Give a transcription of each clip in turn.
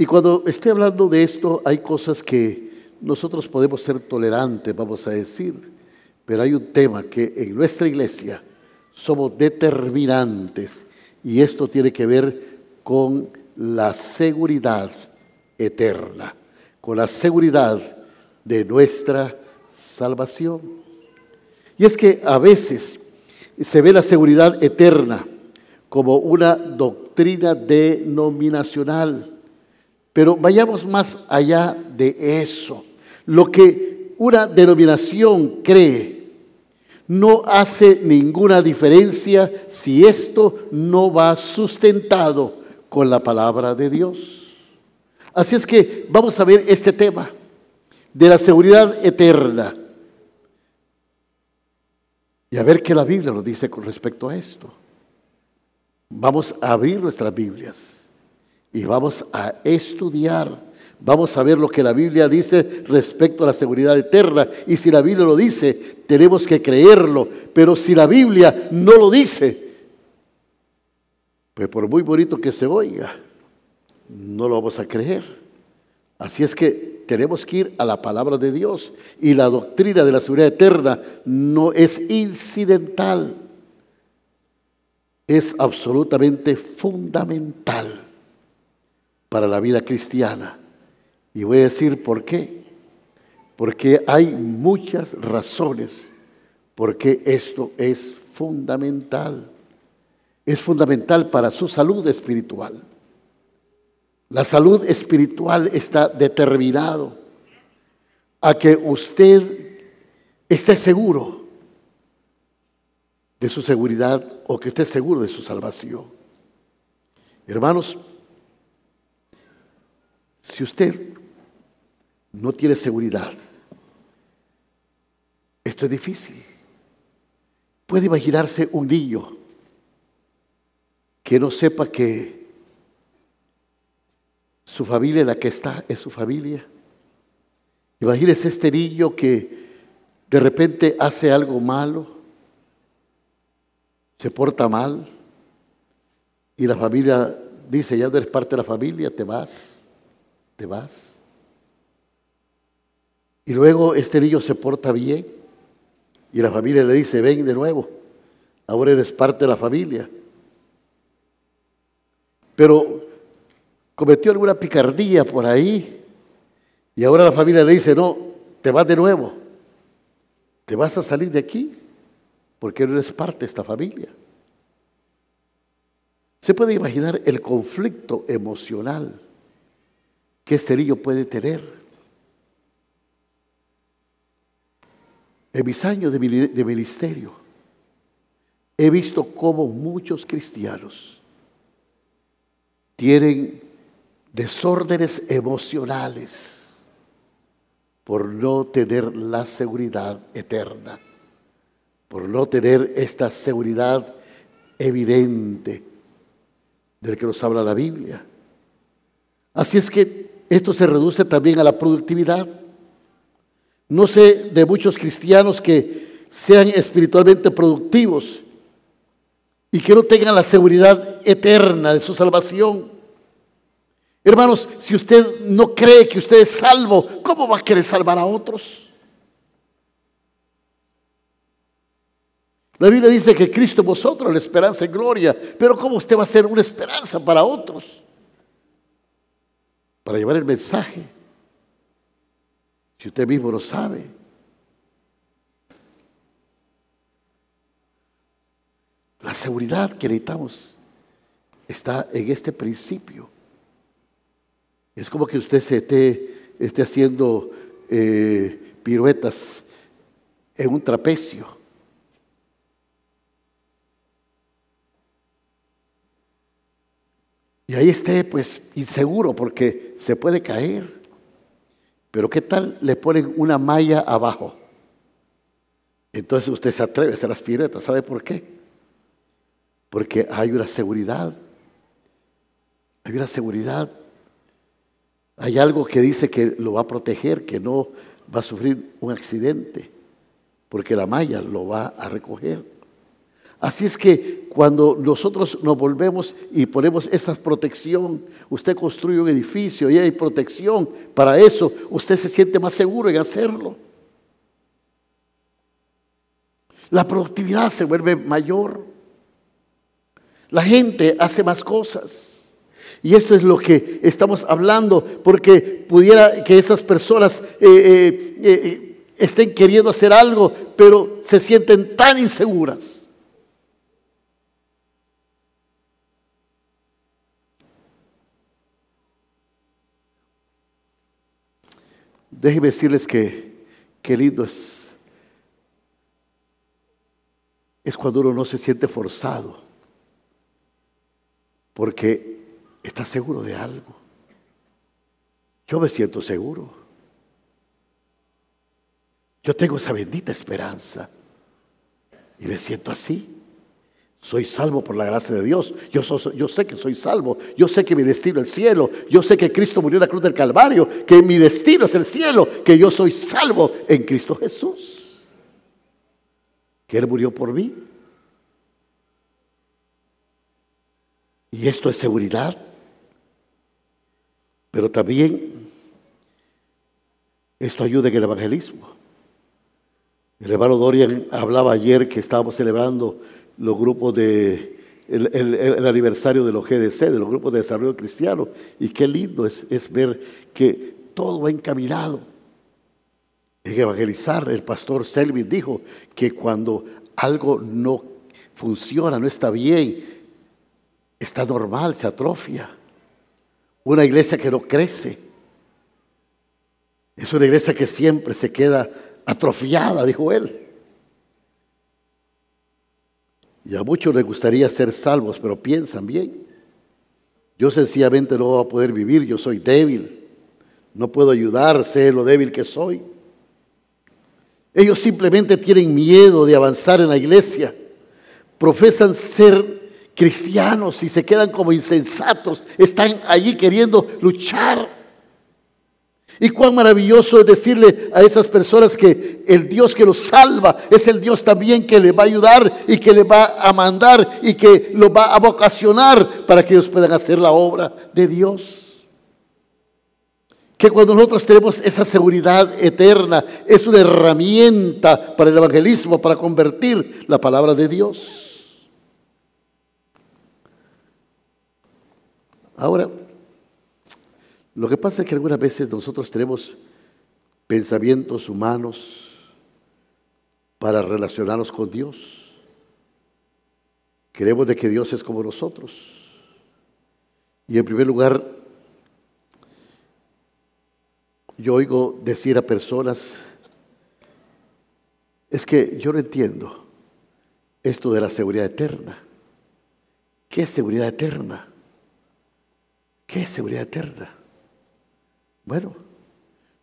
Y cuando estoy hablando de esto, hay cosas que nosotros podemos ser tolerantes, vamos a decir, pero hay un tema que en nuestra iglesia somos determinantes y esto tiene que ver con la seguridad eterna, con la seguridad de nuestra salvación. Y es que a veces se ve la seguridad eterna como una doctrina denominacional pero vayamos más allá de eso. Lo que una denominación cree no hace ninguna diferencia si esto no va sustentado con la palabra de Dios. Así es que vamos a ver este tema de la seguridad eterna. Y a ver qué la Biblia nos dice con respecto a esto. Vamos a abrir nuestras Biblias y vamos a estudiar. Vamos a ver lo que la Biblia dice respecto a la seguridad eterna. Y si la Biblia lo dice, tenemos que creerlo. Pero si la Biblia no lo dice, pues por muy bonito que se oiga, no lo vamos a creer. Así es que tenemos que ir a la palabra de Dios. Y la doctrina de la seguridad eterna no es incidental, es absolutamente fundamental para la vida cristiana. Y voy a decir por qué. Porque hay muchas razones por qué esto es fundamental. Es fundamental para su salud espiritual. La salud espiritual está determinado a que usted esté seguro de su seguridad o que esté seguro de su salvación. Hermanos, si usted no tiene seguridad, esto es difícil. Puede imaginarse un niño que no sepa que su familia la que está es su familia. Imagínese este niño que de repente hace algo malo, se porta mal y la familia dice, ya no eres parte de la familia, te vas te vas. Y luego este niño se porta bien y la familia le dice, ven de nuevo, ahora eres parte de la familia. Pero cometió alguna picardía por ahí y ahora la familia le dice, no, te vas de nuevo, te vas a salir de aquí porque no eres parte de esta familia. Se puede imaginar el conflicto emocional que este niño puede tener. En mis años de ministerio he visto cómo muchos cristianos tienen desórdenes emocionales por no tener la seguridad eterna, por no tener esta seguridad evidente del que nos habla la Biblia. Así es que esto se reduce también a la productividad. No sé de muchos cristianos que sean espiritualmente productivos y que no tengan la seguridad eterna de su salvación. Hermanos, si usted no cree que usted es salvo, ¿cómo va a querer salvar a otros? La Biblia dice que Cristo vosotros la esperanza en gloria, pero ¿cómo usted va a ser una esperanza para otros? para llevar el mensaje. Si usted mismo lo sabe. La seguridad que necesitamos está en este principio. Es como que usted se esté, esté haciendo eh, piruetas en un trapecio. Y ahí esté pues inseguro porque se puede caer. Pero ¿qué tal le ponen una malla abajo? Entonces usted se atreve a hacer las piruetas. ¿Sabe por qué? Porque hay una seguridad. Hay una seguridad. Hay algo que dice que lo va a proteger, que no va a sufrir un accidente, porque la malla lo va a recoger. Así es que cuando nosotros nos volvemos y ponemos esa protección, usted construye un edificio y hay protección para eso, usted se siente más seguro en hacerlo. La productividad se vuelve mayor. La gente hace más cosas. Y esto es lo que estamos hablando, porque pudiera que esas personas eh, eh, eh, estén queriendo hacer algo, pero se sienten tan inseguras. Déjenme decirles que qué lindo es, es cuando uno no se siente forzado, porque está seguro de algo. Yo me siento seguro. Yo tengo esa bendita esperanza y me siento así. Soy salvo por la gracia de Dios. Yo, yo, sé que soy salvo. Yo sé que mi destino es el cielo. Yo sé que Cristo murió en la cruz del Calvario. Que mi destino es el cielo. Que yo soy salvo en Cristo Jesús. Que Él murió por mí. Y esto es seguridad. Pero también esto ayuda en el evangelismo. El hermano Dorian hablaba ayer que estábamos celebrando los grupos de el, aniversario de los GDC, de los grupos de desarrollo cristiano. Y qué lindo es, es ver que todo va encaminado. En evangelizar, el pastor Selvin dijo que cuando algo no funciona, no está bien, está normal, se atrofia. Una iglesia que no crece. Es una iglesia que siempre se queda atrofiada, dijo él. Y a muchos les gustaría ser salvos, pero piensan bien. Yo sencillamente no voy a poder vivir, yo soy débil. No puedo ayudar, sé lo débil que soy. Ellos simplemente tienen miedo de avanzar en la iglesia. Profesan ser cristianos y se quedan como insensatos. Están allí queriendo luchar y cuán maravilloso es decirle a esas personas que el Dios que los salva es el Dios también que le va a ayudar y que le va a mandar y que los va a vocacionar para que ellos puedan hacer la obra de Dios. Que cuando nosotros tenemos esa seguridad eterna, es una herramienta para el evangelismo, para convertir la palabra de Dios. Ahora, lo que pasa es que algunas veces nosotros tenemos pensamientos humanos para relacionarnos con Dios. Queremos de que Dios es como nosotros. Y en primer lugar, yo oigo decir a personas, es que yo no entiendo esto de la seguridad eterna. ¿Qué es seguridad eterna? ¿Qué es seguridad eterna? Bueno,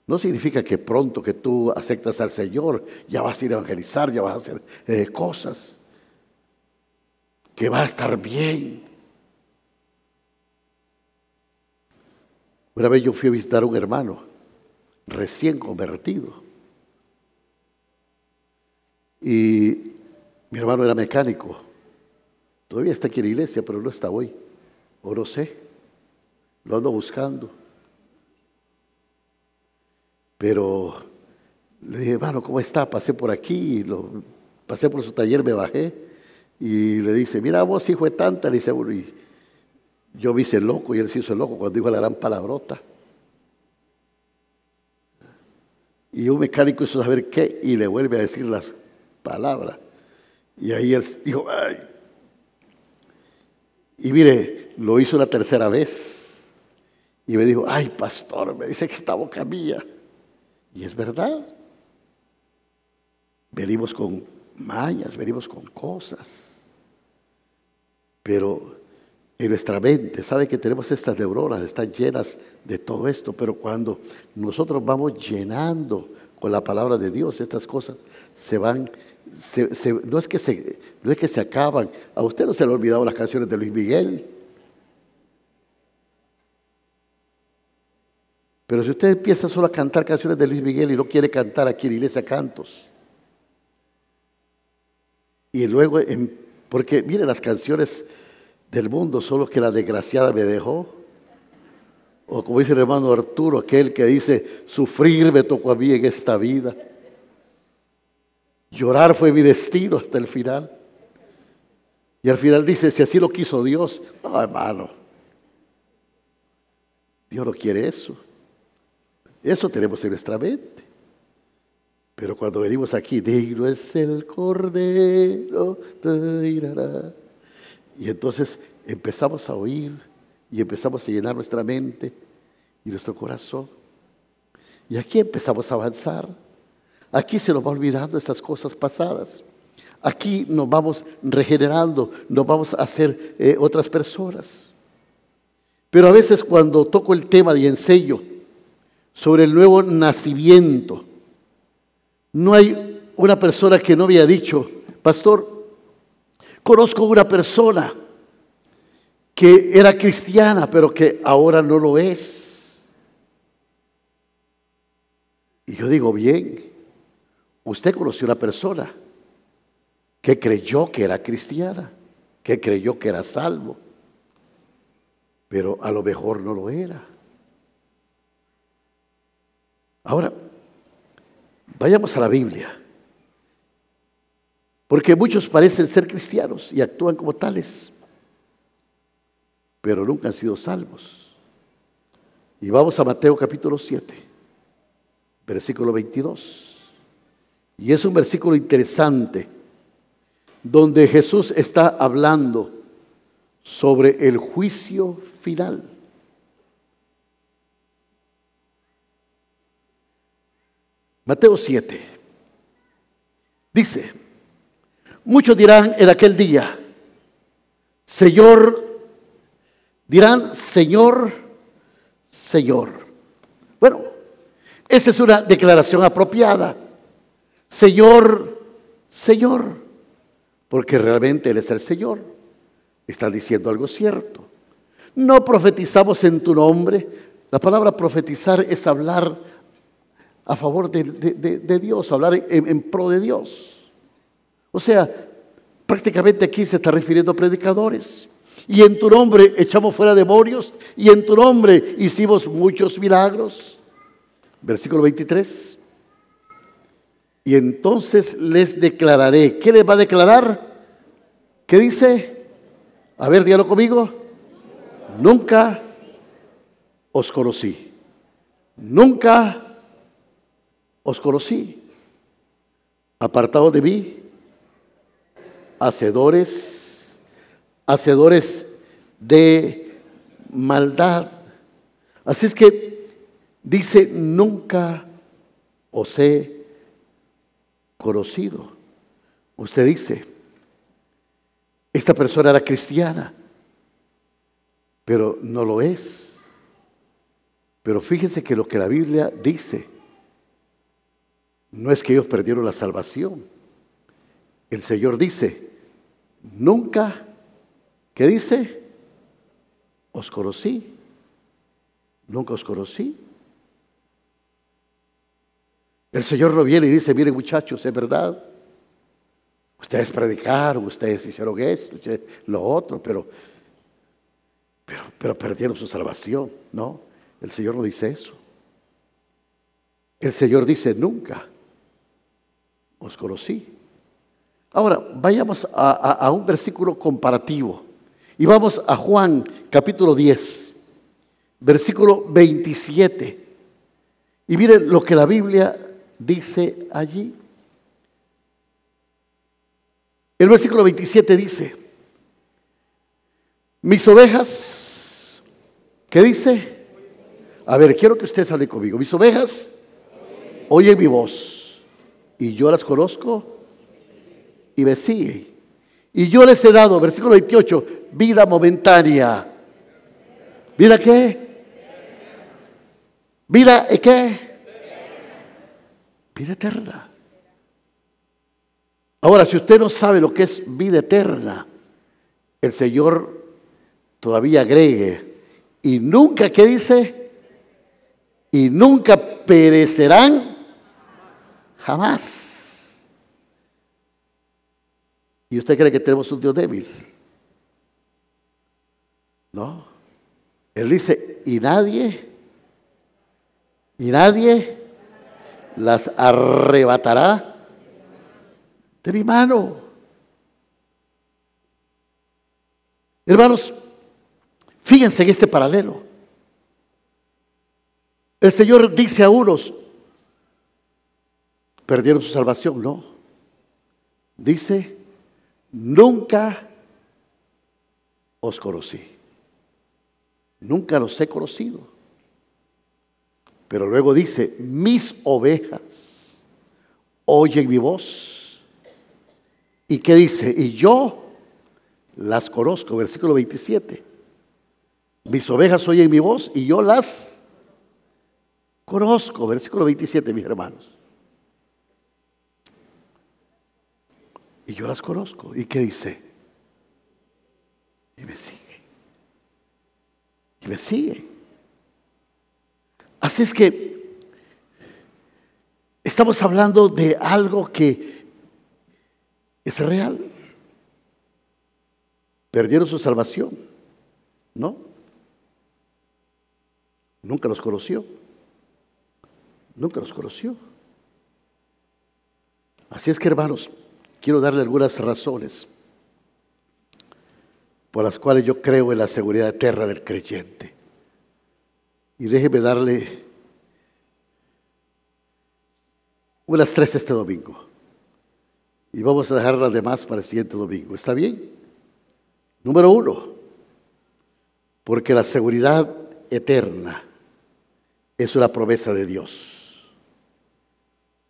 no significa que pronto que tú aceptas al Señor ya vas a ir a evangelizar, ya vas a hacer eh, cosas, que va a estar bien. Una vez yo fui a visitar a un hermano recién convertido y mi hermano era mecánico. Todavía está aquí en la iglesia, pero no está hoy. O no sé. Lo ando buscando. Pero le dije, hermano, ¿cómo está? Pasé por aquí, pasé por su taller, me bajé y le dice, mira vos, hijo de tanta, le dice, y yo vi ese loco y él se hizo loco cuando dijo la gran palabrota. Y un mecánico hizo saber qué y le vuelve a decir las palabras. Y ahí él dijo, ay. Y mire, lo hizo una tercera vez. Y me dijo, ay, pastor, me dice que esta boca mía. Y es verdad. Venimos con mañas, venimos con cosas. Pero en nuestra mente, sabe que tenemos estas neuronas, están llenas de todo esto, pero cuando nosotros vamos llenando con la palabra de Dios, estas cosas se van no, es que se, no es que se acaban. A usted no se le han olvidado las canciones de Luis Miguel. Pero si usted empieza solo a cantar canciones de Luis Miguel y no quiere cantar aquí en iglesia cantos, y luego, porque mire las canciones del mundo, solo que la desgraciada me dejó. O como dice el hermano Arturo, aquel que dice, sufrir me tocó a mí en esta vida. Llorar fue mi destino hasta el final. Y al final dice, si así lo quiso Dios, no hermano, Dios no quiere eso. Eso tenemos en nuestra mente. Pero cuando venimos aquí, digno es el Cordero, y entonces empezamos a oír y empezamos a llenar nuestra mente y nuestro corazón. Y aquí empezamos a avanzar. Aquí se nos va olvidando estas cosas pasadas. Aquí nos vamos regenerando, nos vamos a hacer eh, otras personas. Pero a veces cuando toco el tema de enseño sobre el nuevo nacimiento, no hay una persona que no había dicho, pastor, conozco una persona que era cristiana, pero que ahora no lo es. Y yo digo, bien, usted conoció una persona que creyó que era cristiana, que creyó que era salvo, pero a lo mejor no lo era. Ahora, vayamos a la Biblia, porque muchos parecen ser cristianos y actúan como tales, pero nunca han sido salvos. Y vamos a Mateo capítulo 7, versículo 22. Y es un versículo interesante donde Jesús está hablando sobre el juicio final. Mateo 7 dice, muchos dirán en aquel día, Señor, dirán, Señor, Señor. Bueno, esa es una declaración apropiada. Señor, Señor, porque realmente Él es el Señor. Está diciendo algo cierto. No profetizamos en tu nombre. La palabra profetizar es hablar a favor de, Dios, hablar en, en pro de Dios. O sea, prácticamente aquí se está refiriendo a predicadores. Y en tu nombre echamos fuera demonios y en tu nombre hicimos muchos milagros. Versículo 23. Y entonces les declararé. ¿Qué les va a declarar? ¿Qué dice? A ver, dígalo conmigo. Nunca os conocí. Nunca os conocí. Apartados de mí, hacedores, hacedores de maldad. Así es que dice, nunca os he conocido. Usted dice, esta persona era cristiana, pero no lo es. Pero fíjese que lo que la Biblia dice no es que ellos perdieron la salvación. El Señor dice, nunca, ¿qué dice? Os conocí. Nunca os conocí. El Señor no viene y dice, miren muchachos, es verdad. Ustedes predicaron, ustedes hicieron esto, lo otro, pero, pero, pero perdieron su salvación. No, el Señor no dice eso. El Señor dice, nunca os conocí. Ahora, vayamos a, un versículo comparativo. Y vamos a Juan capítulo 10, versículo 27. Y miren lo que la Biblia dice allí. El versículo 27 dice, mis ovejas, ¿qué dice? A ver, quiero que ustedes hablen conmigo. Mis ovejas oyen mi voz y yo las conozco y me siguen. Y yo les he dado, versículo 28, vida momentánea. ¿Vida qué? ¿Vida qué? vida eterna. Ahora, si usted no sabe lo que es vida eterna, el Señor todavía agregue, y nunca, ¿qué dice? Y nunca perecerán jamás. ¿Y usted cree que tenemos un Dios débil? No. Él dice, y nadie, y nadie las arrebatará de mi mano. Hermanos, fíjense en este paralelo. El Señor dice a unos, perdieron su salvación, no. Dice, nunca os conocí. Nunca los he conocido. Pero luego dice, mis ovejas oyen mi voz. ¿Y qué dice? Y yo las conozco, versículo 27. Mis ovejas oyen mi voz y yo las conozco, versículo 27, mis hermanos. Y yo las conozco. ¿Y qué dice? Y me sigue. Y me sigue. Así es que estamos hablando de algo que es real. Perdieron su salvación. ¿No? Nunca los conoció. Nunca los conoció. Así es que, hermanos, quiero darle algunas razones por las cuales yo creo en la seguridad eterna del creyente. Y déjeme darle unas tres este domingo. Y vamos a dejar las demás para el siguiente domingo. ¿Está bien? Número uno, porque la seguridad eterna es una promesa de Dios.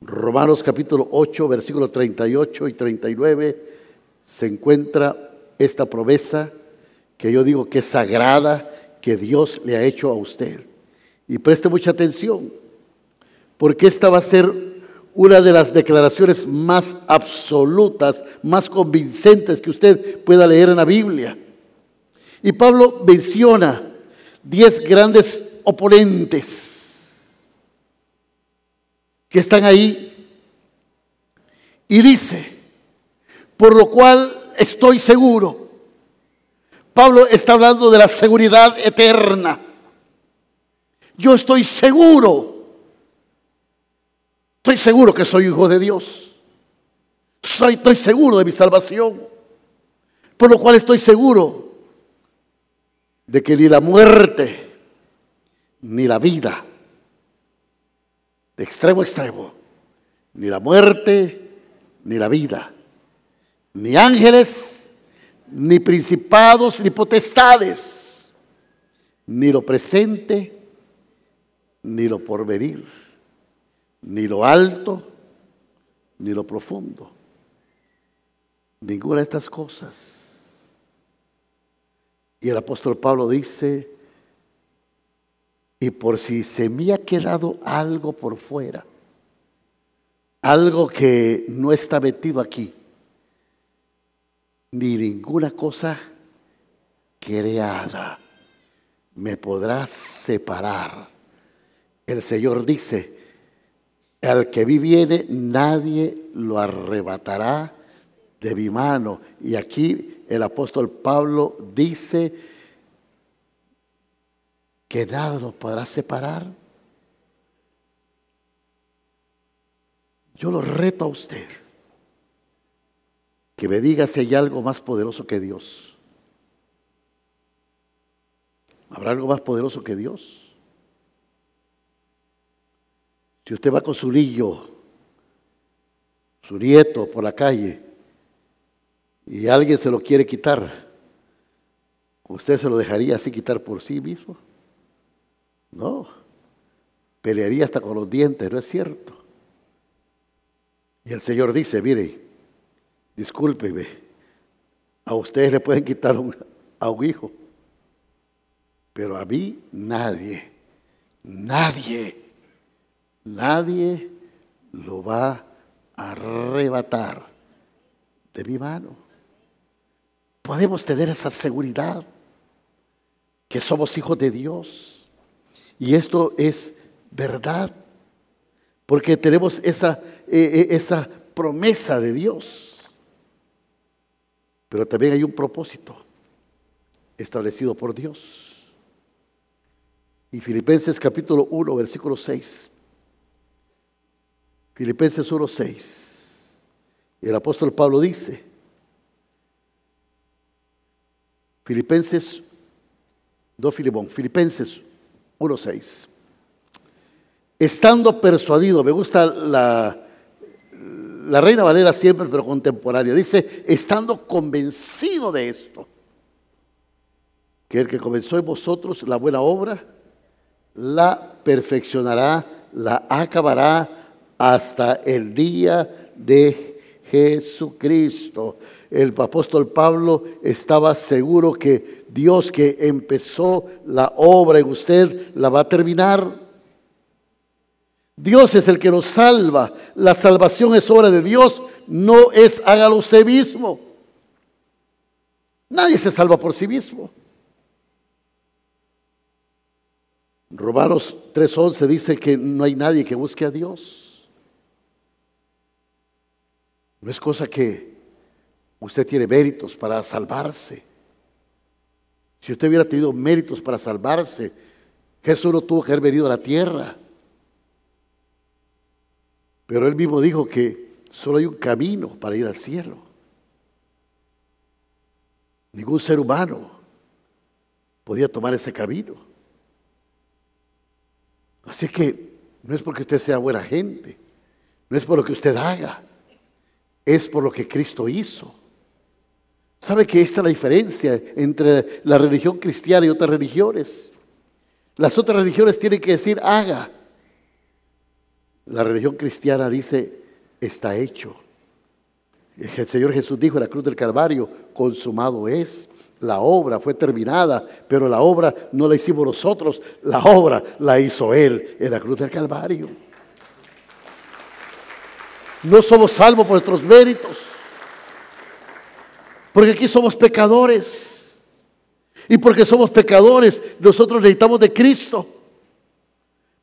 Romanos capítulo 8, versículos 38 y 39 se encuentra esta promesa que yo digo que es sagrada, que Dios le ha hecho a usted. Y preste mucha atención, porque esta va a ser una de las declaraciones más absolutas, más convincentes que usted pueda leer en la Biblia. Y Pablo menciona diez grandes oponentes que están ahí. Y dice, por lo cual estoy seguro. Pablo está hablando de la seguridad eterna. Yo estoy seguro. Estoy seguro que soy hijo de Dios. Soy, estoy seguro de mi salvación. Por lo cual estoy seguro de que ni la muerte ni la vida de extremo a extremo. Ni la muerte, ni la vida. Ni ángeles, ni principados, ni potestades. Ni lo presente, ni lo porvenir. Ni lo alto, ni lo profundo. Ninguna de estas cosas. Y el apóstol Pablo dice, y por si se me ha quedado algo por fuera, algo que no está metido aquí, ni ninguna cosa creada me podrá separar. El Señor dice, al que vi viene, nadie lo arrebatará de mi mano. Y aquí el apóstol Pablo dice, que nada nos podrá separar. Yo lo reto a usted que me diga si hay algo más poderoso que Dios. ¿Habrá algo más poderoso que Dios? Si usted va con su niño, su nieto por la calle y alguien se lo quiere quitar, ¿usted se lo dejaría así quitar por sí mismo? No, pelearía hasta con los dientes, ¿no es cierto? Y el Señor dice, mire, discúlpeme, a ustedes le pueden quitar a un hijo, pero a mí nadie, nadie, nadie lo va a arrebatar de mi mano. Podemos tener esa seguridad que somos hijos de Dios. Y esto es verdad, porque tenemos esa, eh, eh, esa promesa de Dios. Pero también hay un propósito establecido por Dios. Y Filipenses capítulo 1, versículo 6. Filipenses 1, 6. Y el apóstol Pablo dice, Filipenses, no Filimón, Filipenses 1, 6. Estando persuadido, me gusta la, la Reina Valera siempre, pero contemporánea, dice, estando convencido de esto, que el que comenzó en vosotros la buena obra, la perfeccionará, la acabará hasta el día de Jesucristo. El apóstol Pablo estaba seguro que Dios que empezó la obra en usted la va a terminar. Dios es el que nos salva. La salvación es obra de Dios, no es hágalo usted mismo. Nadie se salva por sí mismo. Romanos 3:11 dice que no hay nadie que busque a Dios. No es cosa que usted tiene méritos para salvarse. Si usted hubiera tenido méritos para salvarse, Jesús no tuvo que haber venido a la tierra. Pero él mismo dijo que solo hay un camino para ir al cielo. Ningún ser humano podía tomar ese camino. Así que no es porque usted sea buena gente, no es por lo que usted haga, es por lo que Cristo hizo. ¿Sabe que esta es la diferencia entre la religión cristiana y otras religiones? Las otras religiones tienen que decir haga, la religión cristiana dice, está hecho. El Señor Jesús dijo en la cruz del Calvario, consumado es. La obra fue terminada, pero la obra no la hicimos nosotros, la obra la hizo Él en la cruz del Calvario. No somos salvos por nuestros méritos, porque aquí somos pecadores. Y porque somos pecadores, nosotros necesitamos de Cristo.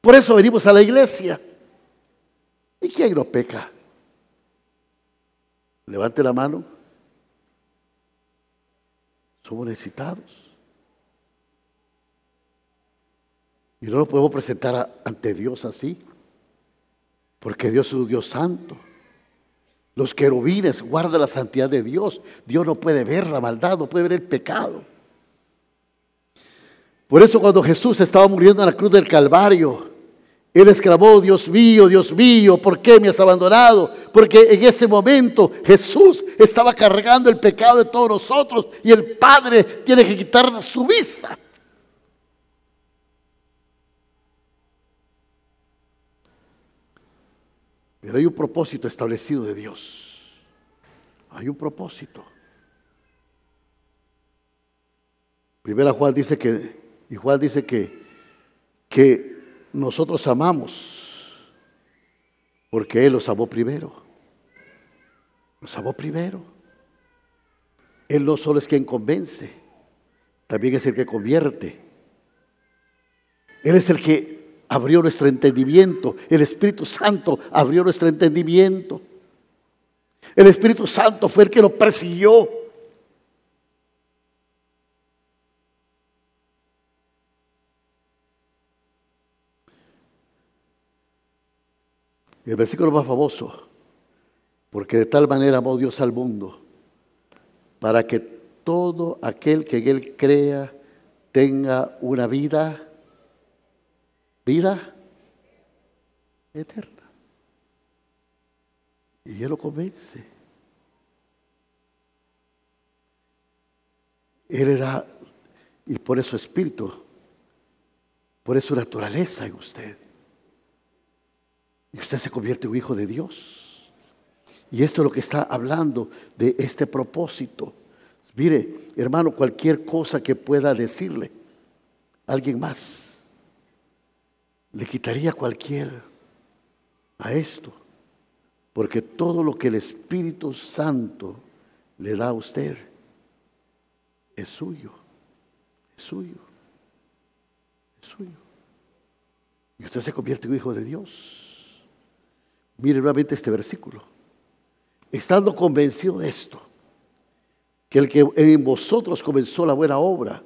Por eso venimos a la iglesia. ¿Y quién no peca? Levante la mano. Somos necesitados. Y no nos podemos presentar ante Dios así. Porque Dios es un Dios santo. Los querubines guardan la santidad de Dios. Dios no puede ver la maldad, no puede ver el pecado. Por eso cuando Jesús estaba muriendo en la cruz del Calvario, él exclamó, Dios mío, Dios mío, ¿por qué me has abandonado? Porque en ese momento Jesús estaba cargando el pecado de todos nosotros y el Padre tiene que quitar su vista. Pero hay un propósito establecido de Dios. Hay un propósito. Primera Juan dice que, y Juan dice que, que nosotros amamos porque Él los amó primero. Nos amó primero. Él no solo es quien convence, también es el que convierte. Él es el que abrió nuestro entendimiento. El Espíritu Santo abrió nuestro entendimiento. El Espíritu Santo fue el que lo persiguió. el versículo más famoso, porque de tal manera amó Dios al mundo, para que todo aquel que en Él crea tenga una vida, vida eterna. Y Él lo convence. Él le da, y por eso espíritu, por eso naturaleza en usted. Y usted se convierte en un hijo de Dios. Y esto es lo que está hablando de este propósito. Mire, hermano, cualquier cosa que pueda decirle alguien más, le quitaría cualquier a esto. Porque todo lo que el Espíritu Santo le da a usted es suyo, es suyo, es suyo. Y usted se convierte en hijo de Dios. Mire nuevamente este versículo. Estando convencido de esto, que el que en vosotros comenzó la buena obra,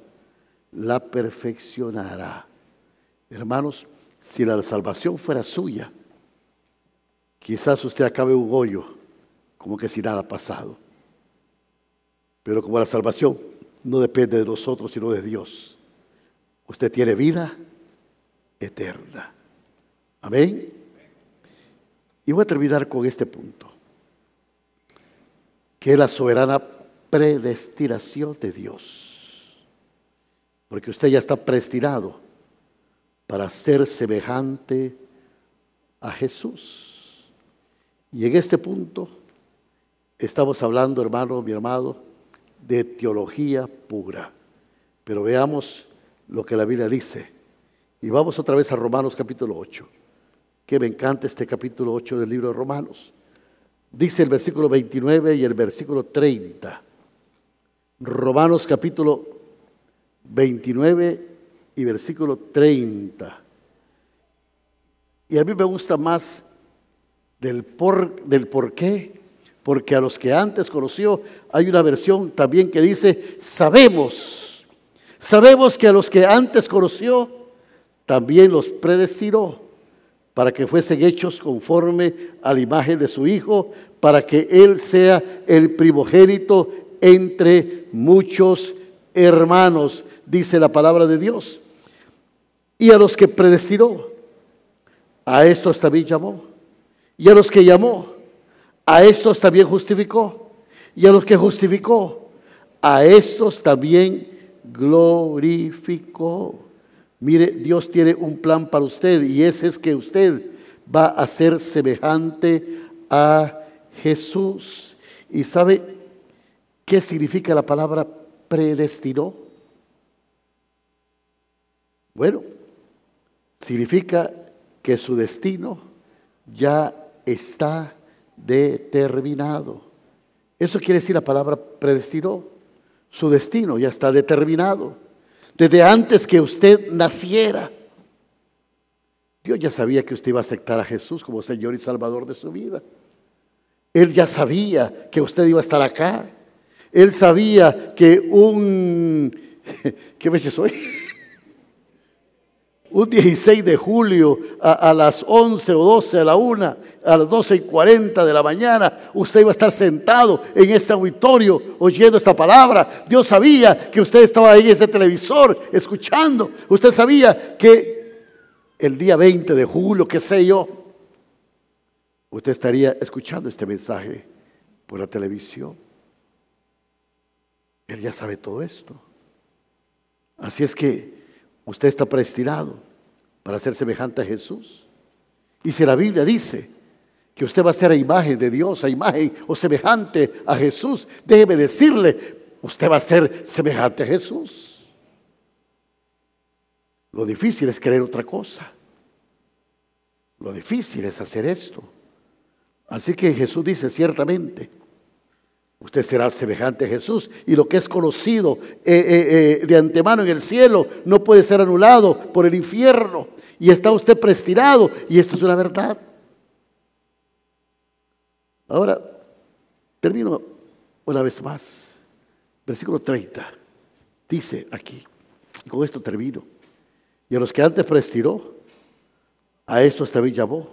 la perfeccionará. Hermanos, si la salvación fuera suya, quizás usted acabe un hoyo, como que si nada ha pasado. Pero como la salvación no depende de nosotros, sino de Dios, usted tiene vida eterna. Amén. Y voy a terminar con este punto, que es la soberana predestinación de Dios. Porque usted ya está predestinado para ser semejante a Jesús. Y en este punto estamos hablando, hermano, mi hermano, de teología pura. Pero veamos lo que la Biblia dice. Y vamos otra vez a Romanos capítulo 8, que me encanta este capítulo 8 del libro de Romanos. Dice el versículo 29 y el versículo 30. Romanos capítulo 29 y versículo 30. Y a mí me gusta más del por, del por qué, porque a los que antes conoció hay una versión también que dice, sabemos, sabemos que a los que antes conoció también los predestinó para que fuesen hechos conforme a la imagen de su Hijo, para que Él sea el primogénito entre muchos hermanos, dice la palabra de Dios. Y a los que predestinó, a estos también llamó. Y a los que llamó, a estos también justificó. Y a los que justificó, a estos también glorificó. Mire, Dios tiene un plan para usted y ese es que usted va a ser semejante a Jesús. Y sabe, ¿Qué significa la palabra predestinó? Bueno, significa que su destino ya está determinado. Eso quiere decir la palabra predestinó. Su destino ya está determinado. Desde antes que usted naciera. Dios ya sabía que usted iba a aceptar a Jesús como Señor y Salvador de su vida. Él ya sabía que usted iba a estar acá. Él sabía que un, ¿qué fecha soy? Un 16 de julio a, las 11 o 12 a la 1, a las 12 y 40 de la mañana, usted iba a estar sentado en este auditorio oyendo esta palabra. Dios sabía que usted estaba ahí en ese televisor escuchando. Usted sabía que el día 20 de julio, qué sé yo, usted estaría escuchando este mensaje por la televisión. Él ya sabe todo esto. Así es que usted está predestinado para ser semejante a Jesús. Y si la Biblia dice que usted va a ser a imagen de Dios, a imagen o semejante a Jesús, déjeme decirle, usted va a ser semejante a Jesús. Lo difícil es creer otra cosa. Lo difícil es hacer esto. Así que Jesús dice ciertamente, Usted será semejante a Jesús. Y lo que es conocido eh, eh, eh, de antemano en el cielo no puede ser anulado por el infierno. Y está usted prestirado. Y esto es una verdad. Ahora, termino una vez más. Versículo 30. Dice aquí, y con esto termino. Y a los que antes prestiró, a estos también llamó.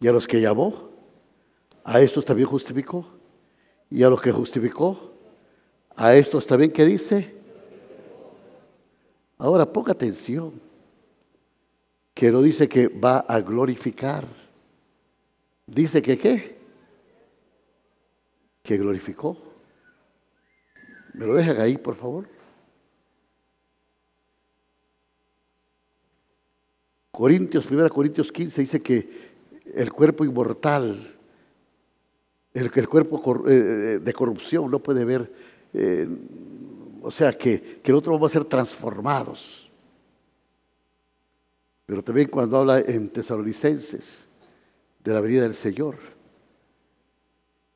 Y a los que llamó, a estos también justificó. Y a los que justificó, a estos también que dice. Ahora ponga atención, que no dice que va a glorificar. Dice que qué? Que glorificó. ¿Me lo dejan ahí, por favor? Corintios, 1 Corintios 15 dice que el cuerpo inmortal el, el cuerpo eh, eh, de corrupción no puede ver, eh, o sea, que, que nosotros vamos a ser transformados. Pero también cuando habla en Tesalonicenses de la venida del Señor,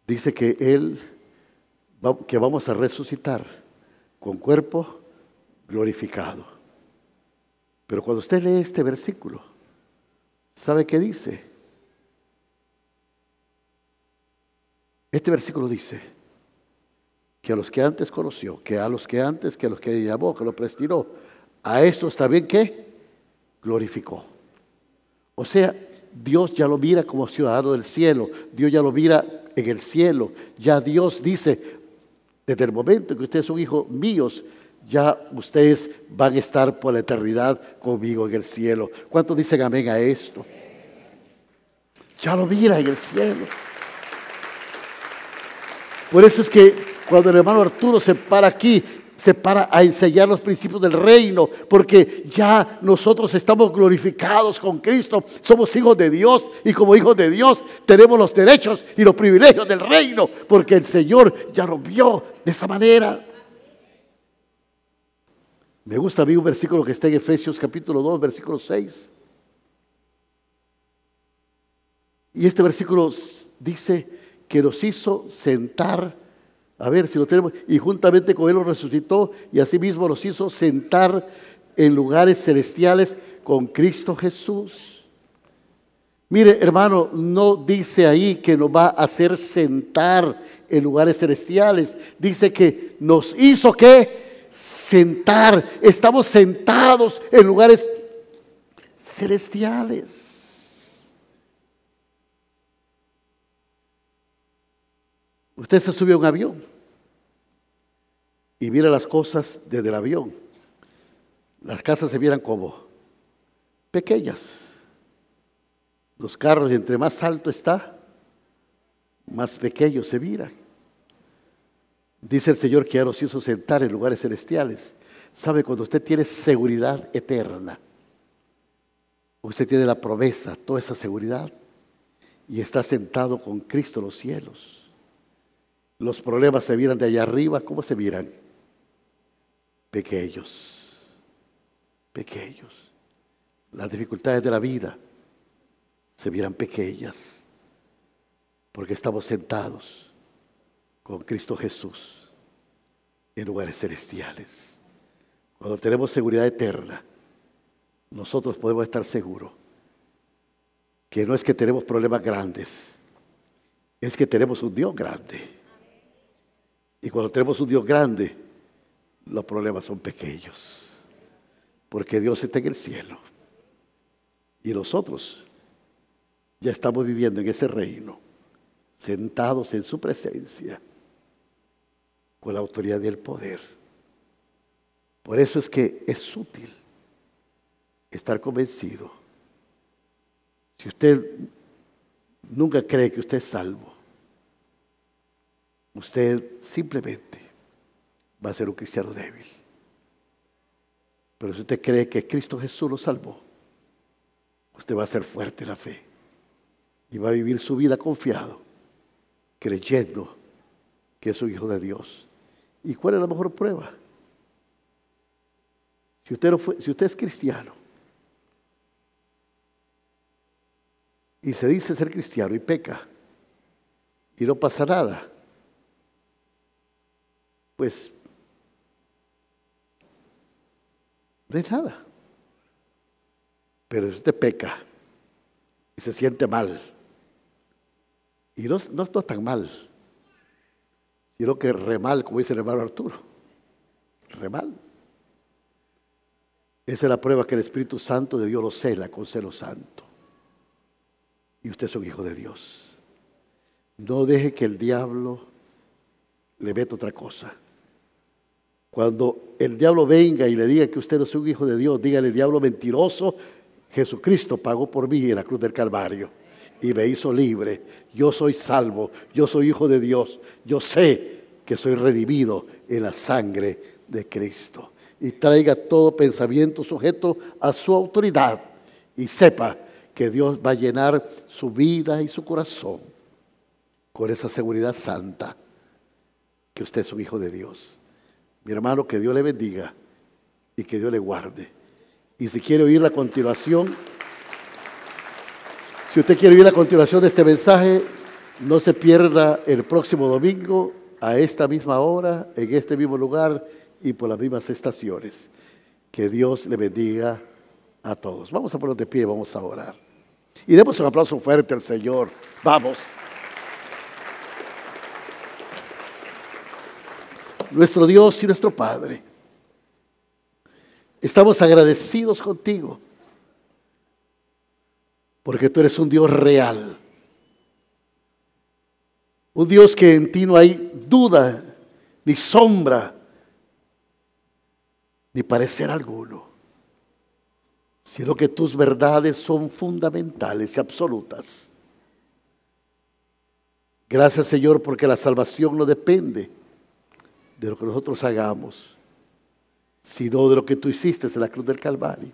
dice que Él que vamos a resucitar con cuerpo glorificado. Pero cuando usted lee este versículo, ¿sabe qué dice? Este versículo dice que a los que antes conoció, que a los que antes, que a los que llamó, que los prestiró, a estos también que glorificó. O sea, Dios ya lo mira como ciudadano del cielo, Dios ya lo mira en el cielo, ya Dios dice, desde el momento que ustedes son hijos míos, ya ustedes van a estar por la eternidad conmigo en el cielo. ¿Cuántos dicen amén a esto? Ya lo mira en el cielo. Por eso es que cuando el hermano Arturo se para aquí, se para a enseñar los principios del reino, porque ya nosotros estamos glorificados con Cristo, somos hijos de Dios y como hijos de Dios tenemos los derechos y los privilegios del reino, porque el Señor ya lo vio de esa manera. Me gusta a mí un versículo que está en Efesios capítulo 2, versículo 6. Y este versículo dice que nos hizo sentar, a ver si lo tenemos, y juntamente con Él lo resucitó y asimismo nos hizo sentar en lugares celestiales con Cristo Jesús. Mire, hermano, no dice ahí que nos va a hacer sentar en lugares celestiales. Dice que nos hizo que sentar, estamos sentados en lugares celestiales. Usted se subió a un avión y mira las cosas desde el avión. Las casas se vieran como pequeñas. Los carros, entre más alto está, más pequeños se miran. Dice el Señor que ya nos hizo sentar en lugares celestiales. ¿Sabe cuando usted tiene seguridad eterna? Usted tiene la promesa, toda esa seguridad, y está sentado con Cristo en los cielos. Los problemas se miran de allá arriba, ¿cómo se miran? Pequeños, pequeños. Las dificultades de la vida se miran pequeñas, porque estamos sentados con Cristo Jesús en lugares celestiales. Cuando tenemos seguridad eterna, nosotros podemos estar seguros que no es que tenemos problemas grandes, es que tenemos un Dios grande. Y cuando tenemos un Dios grande, los problemas son pequeños, porque Dios está en el cielo. Y nosotros ya estamos viviendo en ese reino, sentados en su presencia con la autoridad y el poder. Por eso es que es útil estar convencido. Si usted nunca cree que usted es salvo, usted simplemente va a ser un cristiano débil. Pero si usted cree que Cristo Jesús lo salvó, usted va a ser fuerte en la fe y va a vivir su vida confiado, creyendo que es un hijo de Dios ¿Y cuál es la mejor prueba? Si usted, si usted es cristiano y se dice ser cristiano y peca y no pasa nada, pues hay nada. Pero si usted peca y se siente mal, y no, no tan mal, Quiero que remal, como dice el hermano Arturo. Remal. Esa es la prueba que el Espíritu Santo de Dios lo cela con celo santo. Y usted es un hijo de Dios. No deje que el diablo le meta otra cosa. Cuando el diablo venga y le diga que usted no es un hijo de Dios, dígale, diablo mentiroso, Jesucristo pagó por mí en la cruz del Calvario y me hizo libre. Yo soy salvo, yo soy hijo de Dios, yo sé que soy redimido en la sangre de Cristo. Y traiga todo pensamiento sujeto a su autoridad y sepa que Dios va a llenar su vida y su corazón con esa seguridad santa que usted es un hijo de Dios. Mi hermano, que Dios le bendiga y que Dios le guarde. Y si quiere oír la continuación, si usted quiere oír la continuación de este mensaje, no se pierda el próximo domingo a esta misma hora, en este mismo lugar y por las mismas estaciones. Que Dios le bendiga a todos. Vamos a ponernos de pie, vamos a orar. Y demos un aplauso fuerte al Señor. Vamos. Nuestro Dios y nuestro Padre. Estamos agradecidos contigo. Porque tú eres un Dios real. Un Dios que en ti no hay duda, ni sombra, ni parecer alguno, sino que tus verdades son fundamentales y absolutas. Gracias Señor porque la salvación no depende de lo que nosotros hagamos, sino de lo que tú hiciste en la cruz del Calvario.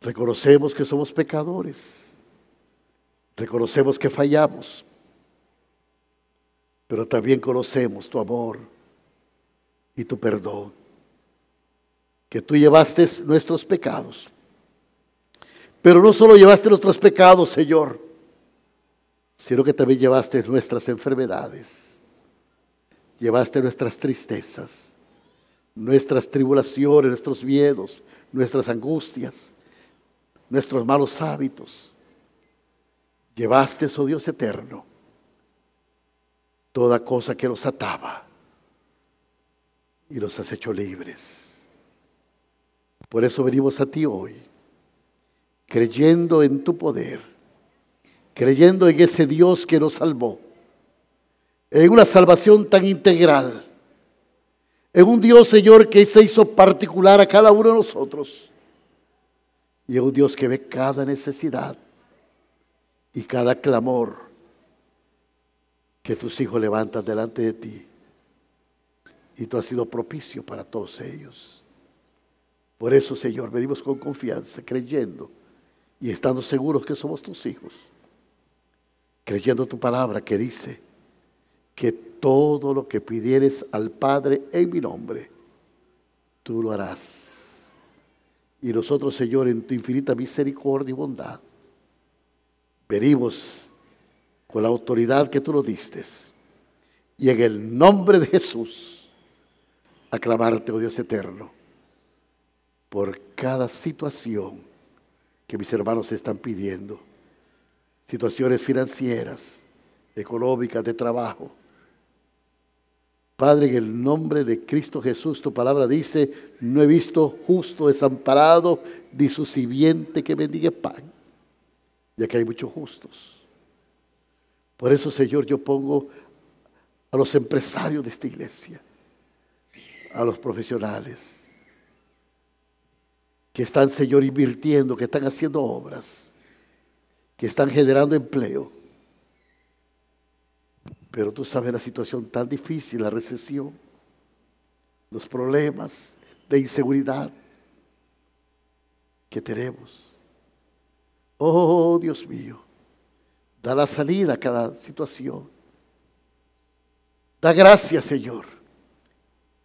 Reconocemos que somos pecadores, reconocemos que fallamos, pero también conocemos tu amor y tu perdón, que tú llevaste nuestros pecados. Pero no solo llevaste nuestros pecados, Señor, sino que también llevaste nuestras enfermedades, llevaste nuestras tristezas, nuestras tribulaciones, nuestros miedos, nuestras angustias, nuestros malos hábitos. Llevaste, oh Dios eterno, toda cosa que nos ataba y los has hecho libres. Por eso venimos a ti hoy, creyendo en tu poder, creyendo en ese Dios que nos salvó, en una salvación tan integral, en un Dios, Señor, que se hizo particular a cada uno de nosotros, y en un Dios que ve cada necesidad y cada clamor que tus hijos levantan delante de ti. Y tú has sido propicio para todos ellos. Por eso, Señor, venimos con confianza, creyendo y estando seguros que somos tus hijos. Creyendo tu palabra que dice que todo lo que pidieres al Padre en mi nombre, tú lo harás. Y nosotros, Señor, en tu infinita misericordia y bondad, venimos con la autoridad que tú nos diste. Y en el nombre de Jesús, aclamarte, oh Dios eterno, por cada situación que mis hermanos están pidiendo. Situaciones financieras, económicas, de trabajo. Padre, en el nombre de Cristo Jesús, tu palabra dice, no he visto justo desamparado, ni su simiente que bendiga pan, ya que hay muchos justos por eso, Señor, yo pongo a los empresarios de esta iglesia, a los profesionales, que están, Señor, invirtiendo, que están haciendo obras, que están generando empleo. Pero tú sabes la situación tan difícil, la recesión, los problemas de inseguridad que tenemos. Oh, Dios mío. Da la salida a cada situación. Da gracias, Señor,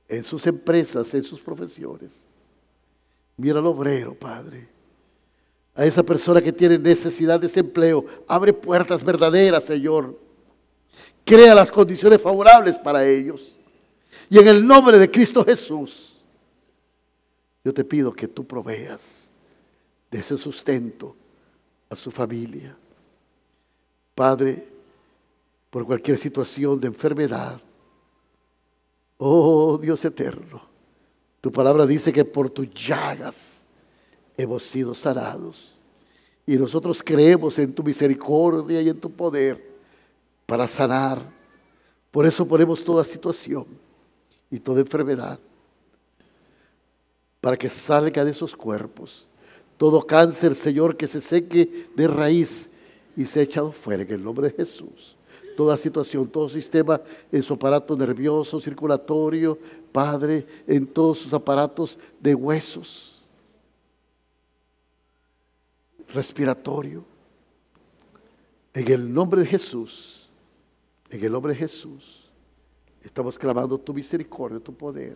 en sus empresas, en sus profesiones. Mira al obrero, Padre. A esa persona que tiene necesidad de ese empleo. Abre puertas verdaderas, Señor. Crea las condiciones favorables para ellos. Y en el nombre de Cristo Jesús, yo te pido que tú proveas de ese sustento a su familia. Padre, por cualquier situación de enfermedad. Oh Dios eterno, tu palabra dice que por tus llagas hemos sido sanados. Y nosotros creemos en tu misericordia y en tu poder para sanar. Por eso ponemos toda situación y toda enfermedad para que salga de esos cuerpos. Todo cáncer, Señor, que se seque de raíz y se ha echado fuera en el nombre de Jesús. Toda situación, todo sistema en su aparato nervioso, circulatorio, Padre, en todos sus aparatos de huesos, respiratorio. En el nombre de Jesús, en el nombre de Jesús, estamos clamando tu misericordia, tu poder.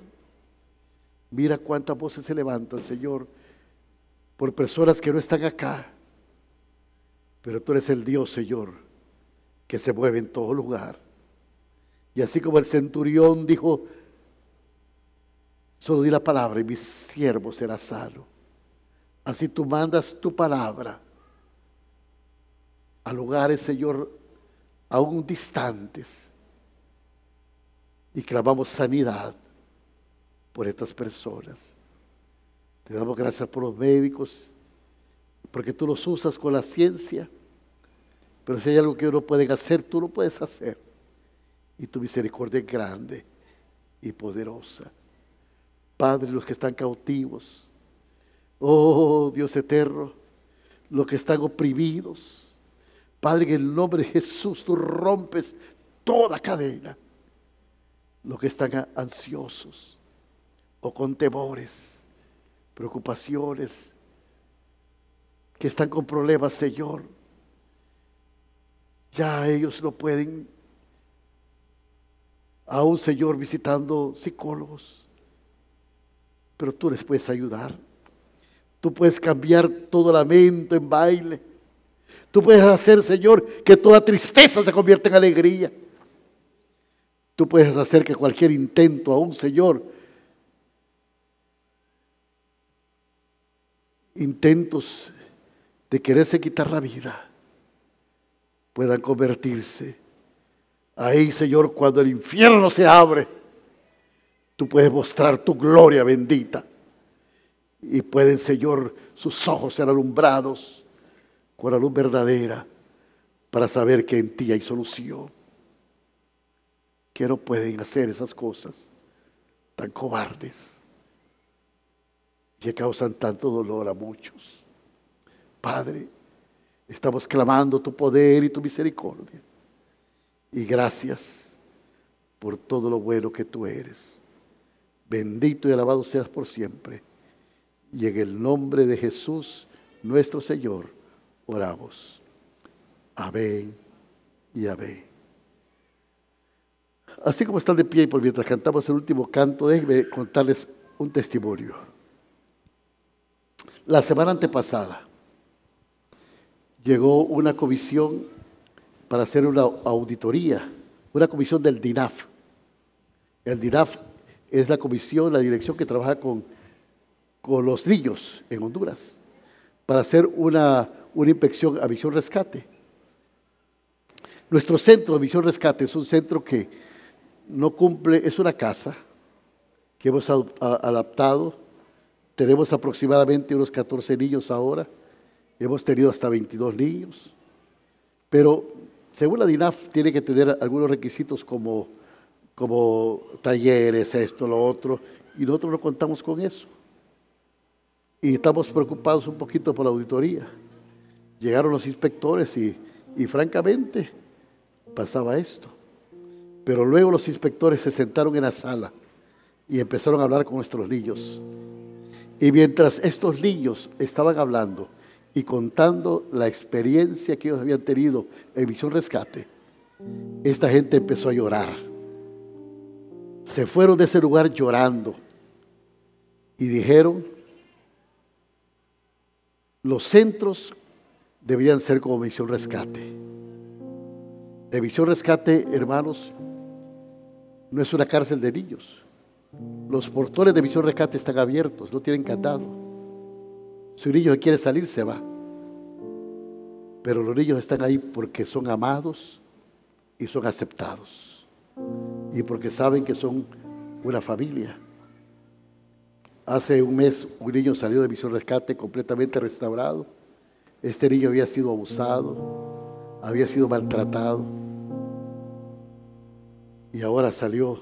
Mira cuántas voces se levantan, Señor, por personas que no están acá pero tú eres el Dios, Señor, que se mueve en todo lugar. Y así como el centurión dijo, solo di la palabra y mi siervo será sano. Así tú mandas tu palabra a lugares, Señor, aún distantes y clamamos sanidad por estas personas. Te damos gracias por los médicos, porque tú los usas con la ciencia, pero si hay algo que no pueden hacer, tú lo puedes hacer. Y tu misericordia es grande y poderosa. Padre, los que están cautivos, oh Dios eterno, los que están oprimidos, Padre, en el nombre de Jesús tú rompes toda cadena los que están ansiosos o con temores, preocupaciones, que están con problemas, Señor. Ya ellos no pueden, aún Señor, visitando psicólogos, pero tú les puedes ayudar. Tú puedes cambiar todo lamento en baile. Tú puedes hacer, Señor, que toda tristeza se convierta en alegría. Tú puedes hacer que cualquier intento a un Señor, intentos de quererse quitar la vida, puedan convertirse. Ahí, Señor, cuando el infierno se abre, tú puedes mostrar tu gloria bendita. Y pueden, Señor, sus ojos ser alumbrados con la luz verdadera para saber que en ti hay solución que no pueden hacer esas cosas tan cobardes que causan tanto dolor a muchos. Padre, estamos clamando tu poder y tu misericordia. Y gracias por todo lo bueno que tú eres. Bendito y alabado seas por siempre. Y en el nombre de Jesús, nuestro Señor, oramos. Amén y amén. Así como están de pie y por mientras cantamos el último canto, déjenme contarles un testimonio. La semana antepasada llegó una comisión para hacer una auditoría, una comisión del DINAF. El DINAF es la comisión, la dirección que trabaja con, con los niños en Honduras para hacer una, una inspección a Visión Rescate. Nuestro centro Visión Rescate es un centro que no cumple, es una casa que hemos adaptado. Tenemos aproximadamente unos 14 niños ahora. Hemos tenido hasta 22 niños. Pero según la DINAF tiene que tener algunos requisitos como, como talleres, esto, lo otro. Y nosotros no contamos con eso. Y estamos preocupados un poquito por la auditoría. Llegaron los inspectores y, francamente pasaba esto. Pero luego los inspectores se sentaron en la sala y empezaron a hablar con nuestros niños. Y mientras estos niños estaban hablando y contando la experiencia que ellos habían tenido en Visión Rescate, esta gente empezó a llorar. Se fueron de ese lugar llorando y dijeron, los centros deberían ser como Visión Rescate. De Visión Rescate, hermanos, no es una cárcel de niños. Los portones de visión rescate están abiertos, no tienen candado. Si un niño quiere salir, se va. Pero los niños están ahí porque son amados y son aceptados. Y porque saben que son una familia. Hace un mes un niño salió de visión rescate completamente restaurado. Este niño había sido abusado, había sido maltratado y ahora salió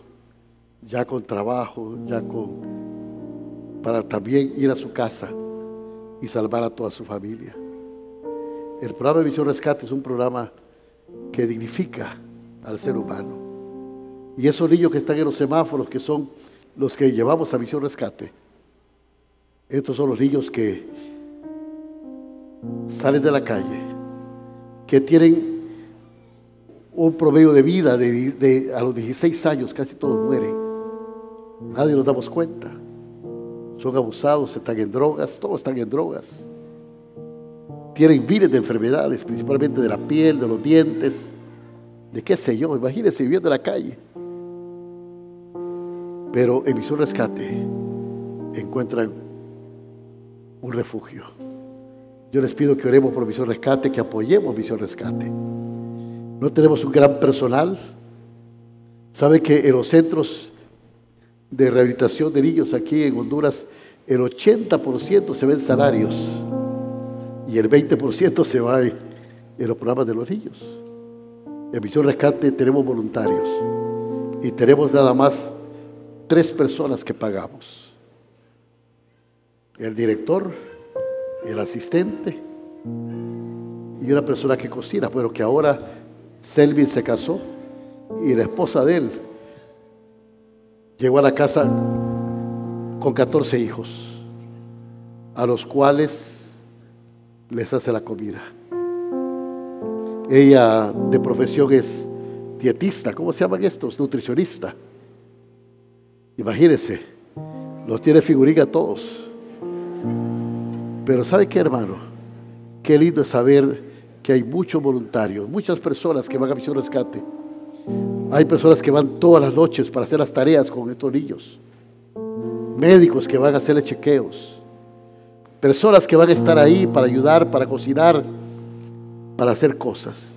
ya con trabajo, ya con para también ir a su casa y salvar a toda su familia. El programa de Visión Rescate es un programa que dignifica al ser humano. Y esos niños que están en los semáforos, que son los que llevamos a Visión Rescate, estos son los niños que salen de la calle, que tienen un promedio de vida de, a los 16 años, casi todos mueren. Nadie nos damos cuenta. Son abusados, están en drogas, todos están en drogas. Tienen miles de enfermedades, principalmente de la piel, de los dientes, de qué sé yo. Imagínense viviendo en la calle. Pero en Misión Rescate encuentran un refugio. Yo les pido que oremos por Misión Rescate, que apoyemos Misión Rescate. No tenemos un gran personal. Sabe que en los centros de rehabilitación de niños aquí en Honduras, el 80% se ven salarios y el 20% se va en los programas de los niños. En Misión Rescate tenemos voluntarios y tenemos nada más tres personas que pagamos. El director, el asistente y una persona que cocina, pero que ahora Selvin se casó y la esposa de él llegó a la casa con 14 hijos, a los cuales les hace la comida. Ella de profesión es dietista, ¿cómo se llaman estos? Nutricionista. Imagínense, los tiene figuriga todos. Pero ¿sabe qué, hermano? Qué lindo es saber que hay muchos voluntarios, muchas personas que van a Misión Rescate. Hay personas que van todas las noches para hacer las tareas con estos niños. Médicos que van a hacerle chequeos. Personas que van a estar ahí para ayudar, para cocinar, para hacer cosas,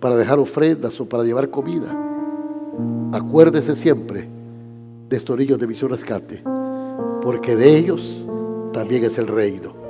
para dejar ofrendas o para llevar comida. Acuérdese siempre de estos niños de Misión Rescate, porque de ellos también es el reino.